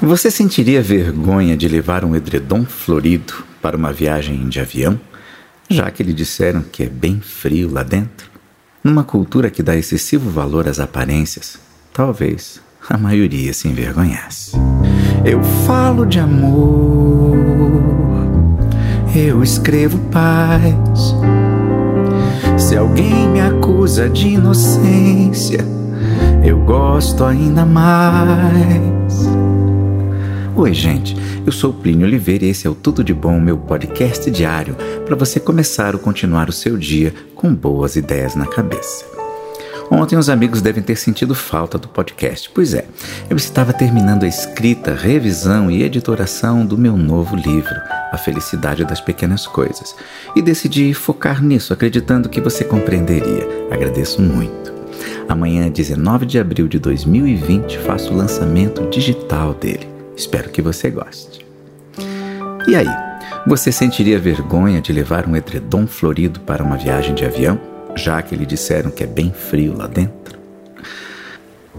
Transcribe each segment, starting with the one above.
Você sentiria vergonha de levar um edredom florido para uma viagem de avião, já que lhe disseram que é bem frio lá dentro? Numa cultura que dá excessivo valor às aparências, talvez a maioria se envergonhasse. Eu falo de amor, eu escrevo paz. Se alguém me acusa de inocência, eu gosto ainda mais. Oi, gente. Eu sou Plínio Oliveira e esse é o Tudo de Bom, meu podcast diário para você começar ou continuar o seu dia com boas ideias na cabeça. Ontem os amigos devem ter sentido falta do podcast. Pois é, eu estava terminando a escrita, revisão e editoração do meu novo livro, A Felicidade das Pequenas Coisas, e decidi focar nisso, acreditando que você compreenderia. Agradeço muito. Amanhã, 19 de abril de 2020, faço o lançamento digital dele. Espero que você goste. E aí, você sentiria vergonha de levar um edredom florido para uma viagem de avião, já que lhe disseram que é bem frio lá dentro?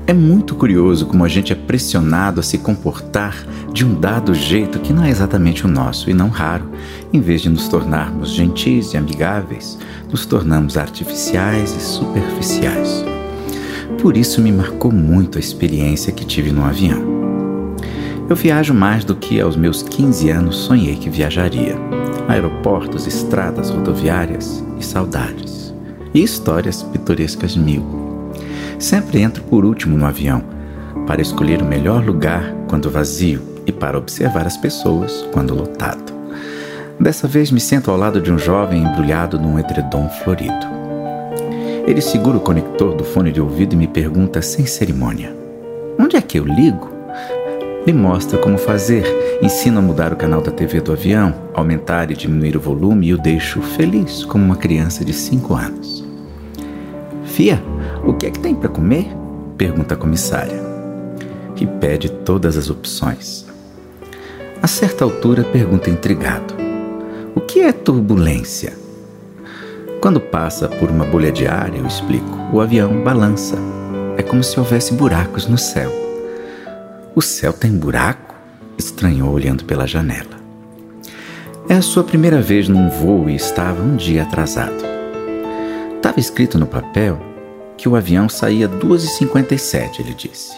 É muito curioso como a gente é pressionado a se comportar de um dado jeito que não é exatamente o nosso e não raro. Em vez de nos tornarmos gentis e amigáveis, nos tornamos artificiais e superficiais. Por isso me marcou muito a experiência que tive no avião. Eu viajo mais do que aos meus 15 anos sonhei que viajaria. Aeroportos, estradas, rodoviárias e saudades. E histórias pitorescas mil. Sempre entro por último no avião, para escolher o melhor lugar quando vazio e para observar as pessoas quando lotado. Dessa vez me sento ao lado de um jovem embrulhado num edredom florido. Ele segura o conector do fone de ouvido e me pergunta sem cerimônia: Onde é que eu ligo? Me mostra como fazer, ensina a mudar o canal da TV do avião, aumentar e diminuir o volume e o deixo feliz como uma criança de 5 anos. Fia, o que é que tem para comer? pergunta a comissária. E pede todas as opções. A certa altura pergunta intrigado: O que é turbulência? Quando passa por uma bolha de ar, eu explico, o avião balança. É como se houvesse buracos no céu. O céu tem buraco? estranhou olhando pela janela. É a sua primeira vez num voo e estava um dia atrasado. Estava escrito no papel que o avião saía 2h57, ele disse.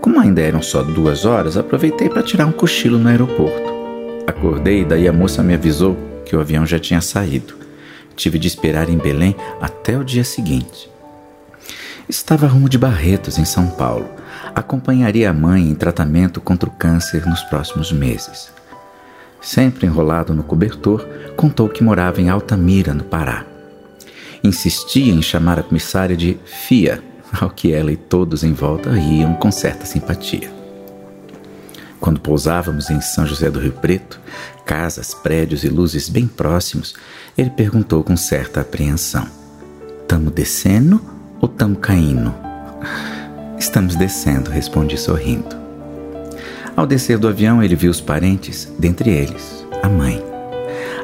Como ainda eram só duas horas, aproveitei para tirar um cochilo no aeroporto. Acordei daí a moça me avisou que o avião já tinha saído. Tive de esperar em Belém até o dia seguinte. Estava rumo de Barretos, em São Paulo. Acompanharia a mãe em tratamento contra o câncer nos próximos meses. Sempre enrolado no cobertor, contou que morava em Altamira, no Pará. Insistia em chamar a comissária de Fia, ao que ela e todos em volta riam com certa simpatia. Quando pousávamos em São José do Rio Preto, casas, prédios e luzes bem próximos, ele perguntou com certa apreensão: Tamo descendo ou tamo caindo? Estamos descendo, respondi sorrindo. Ao descer do avião, ele viu os parentes, dentre eles, a mãe,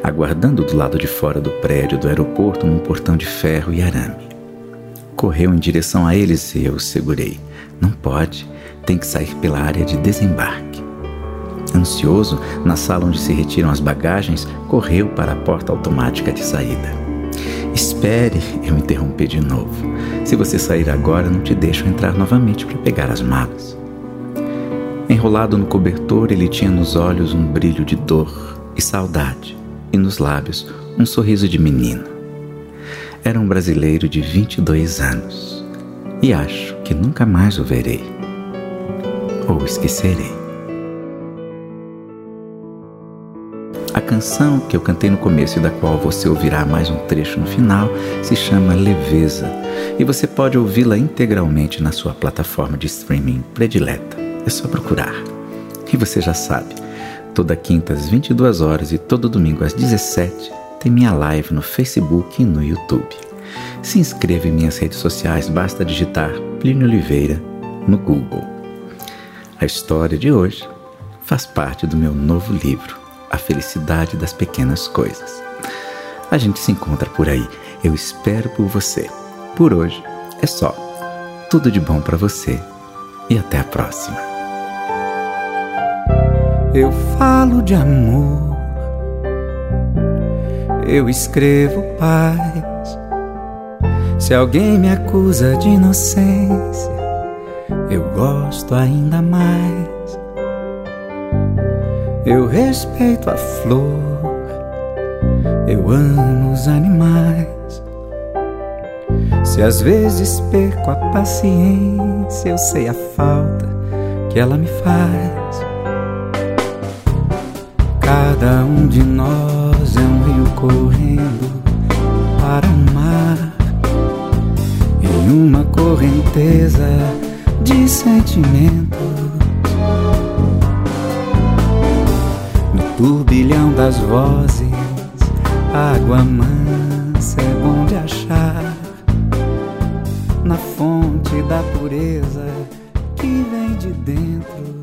aguardando do lado de fora do prédio do aeroporto num portão de ferro e arame. Correu em direção a eles e eu o segurei. Não pode, tem que sair pela área de desembarque. Ansioso, na sala onde se retiram as bagagens, correu para a porta automática de saída. Espere, eu interrompi de novo. Se você sair agora, não te deixo entrar novamente para pegar as malas. Enrolado no cobertor, ele tinha nos olhos um brilho de dor e saudade, e nos lábios um sorriso de menino. Era um brasileiro de 22 anos, e acho que nunca mais o verei. Ou esquecerei. Canção que eu cantei no começo e da qual você ouvirá mais um trecho no final se chama Leveza e você pode ouvi-la integralmente na sua plataforma de streaming predileta. É só procurar. E você já sabe, toda quinta às 22 horas e todo domingo às 17 tem minha live no Facebook e no YouTube. Se inscreva em minhas redes sociais, basta digitar Plínio Oliveira no Google. A história de hoje faz parte do meu novo livro a felicidade das pequenas coisas. A gente se encontra por aí. Eu espero por você. Por hoje é só. Tudo de bom para você e até a próxima. eu falo de amor, eu escrevo paz. Se alguém me acusa de inocência, eu gosto ainda mais. Eu respeito a flor, eu amo os animais. Se às vezes perco a paciência, eu sei a falta que ela me faz. Cada um de nós é um rio correndo para o mar em uma correnteza de sentimentos. Turbilhão das vozes, água mansa é bom de achar. Na fonte da pureza que vem de dentro